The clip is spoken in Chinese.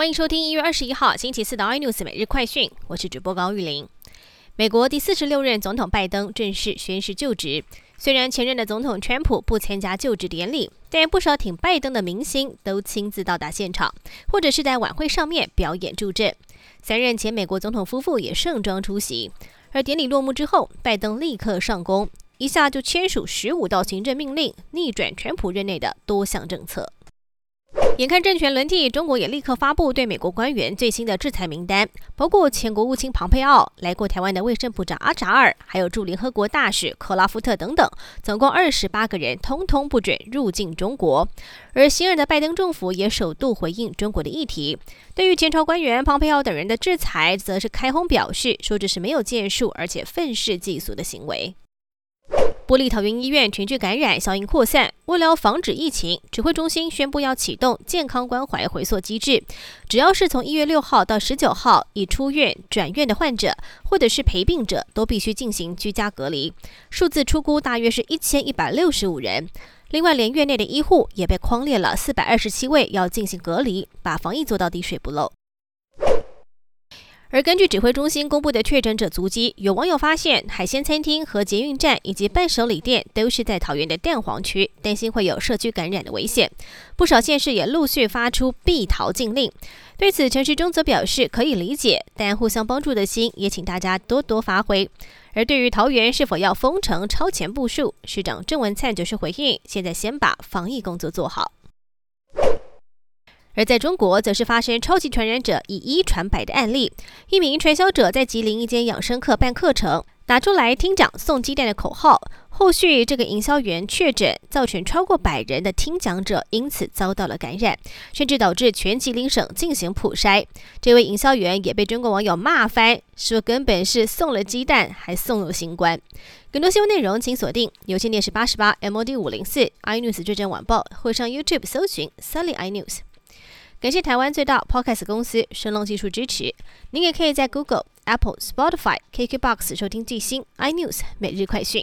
欢迎收听一月二十一号星期四的 iNews 每日快讯，我是主播高玉玲。美国第四十六任总统拜登正式宣誓就职。虽然前任的总统川普不参加就职典礼，但不少挺拜登的明星都亲自到达现场，或者是在晚会上面表演助阵。三任前美国总统夫妇也盛装出席。而典礼落幕之后，拜登立刻上工，一下就签署十五道行政命令，逆转川普任内的多项政策。眼看政权轮替，中国也立刻发布对美国官员最新的制裁名单，包括前国务卿庞佩奥、来过台湾的卫生部长阿扎尔，还有驻联合国大使克拉夫特等等，总共二十八个人，通通不准入境中国。而新任的拜登政府也首度回应中国的议题，对于前朝官员庞佩奥等人的制裁，则是开轰表示，说这是没有建树而且愤世嫉俗的行为。玻璃桃园医院群聚感染，效应扩散。为了防止疫情，指挥中心宣布要启动健康关怀回溯机制。只要是从一月六号到十九号已出院转院的患者，或者是陪病者，都必须进行居家隔离。数字出估大约是一千一百六十五人。另外，连院内的医护也被框列了四百二十七位要进行隔离，把防疫做到滴水不漏。而根据指挥中心公布的确诊者足迹，有网友发现海鲜餐厅和捷运站以及伴手礼店都是在桃园的蛋黄区，担心会有社区感染的危险。不少县市也陆续发出避桃禁令。对此，陈时中则表示可以理解，但互相帮助的心也请大家多多发挥。而对于桃园是否要封城超前部署，市长郑文灿则是回应：现在先把防疫工作做好。而在中国，则是发生超级传染者以一传百的案例。一名传销者在吉林一间养生课办课程，打出来听讲送鸡蛋的口号。后续这个营销员确诊，造成超过百人的听讲者因此遭到了感染，甚至导致全吉林省进行普筛。这位营销员也被中国网友骂翻，说根本是送了鸡蛋，还送了新冠。更多新闻内容，请锁定有线电视八十八 MOD 五零四 iNews 最真晚报，或上 YouTube 搜寻 Sally iNews。感谢台湾最大 Podcast 公司神龙技术支持。您也可以在 Google、Apple、Spotify、KKBox 收听最新 iNews 每日快讯。